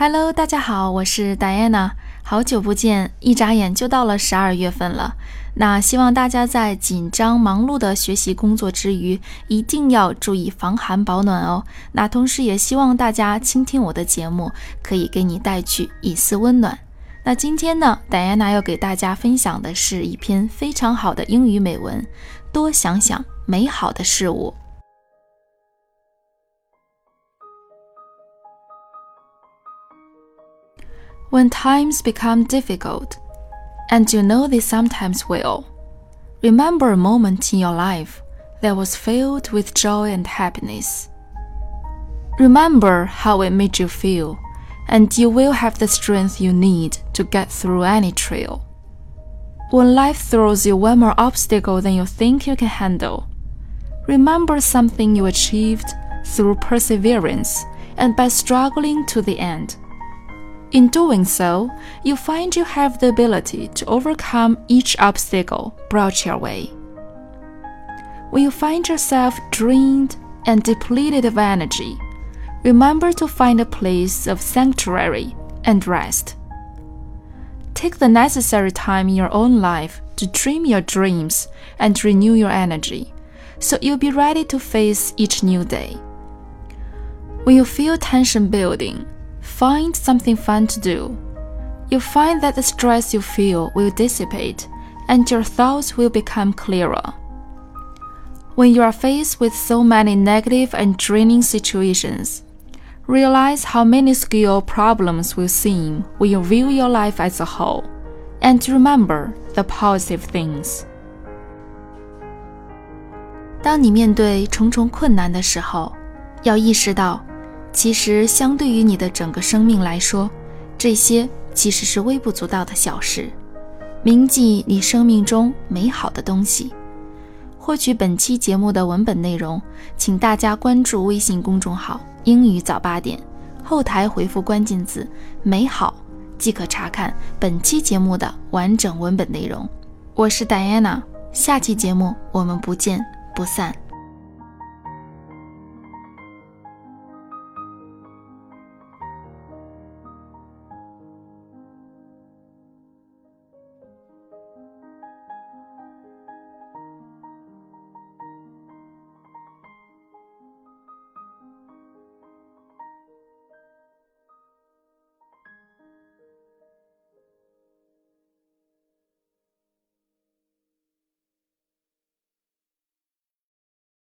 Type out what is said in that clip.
Hello，大家好，我是 Diana，好久不见，一眨眼就到了十二月份了。那希望大家在紧张忙碌的学习工作之余，一定要注意防寒保暖哦。那同时也希望大家倾听我的节目，可以给你带去一丝温暖。那今天呢，Diana 要给大家分享的是一篇非常好的英语美文，多想想美好的事物。When times become difficult, and you know they sometimes will, remember a moment in your life that was filled with joy and happiness. Remember how it made you feel, and you will have the strength you need to get through any trial. When life throws you one more obstacle than you think you can handle, remember something you achieved through perseverance and by struggling to the end. In doing so, you find you have the ability to overcome each obstacle brought your way. When you find yourself drained and depleted of energy, remember to find a place of sanctuary and rest. Take the necessary time in your own life to dream your dreams and renew your energy, so you'll be ready to face each new day. When you feel tension building, Find something fun to do. You'll find that the stress you feel will dissipate and your thoughts will become clearer. When you are faced with so many negative and draining situations, realize how minuscule problems will seem when you view your life as a whole, and remember the positive things. 当你面对重重困难的时候，要意识到 其实，相对于你的整个生命来说，这些其实是微不足道的小事。铭记你生命中美好的东西。获取本期节目的文本内容，请大家关注微信公众号“英语早八点”，后台回复关键字“美好”即可查看本期节目的完整文本内容。我是 Diana，下期节目我们不见不散。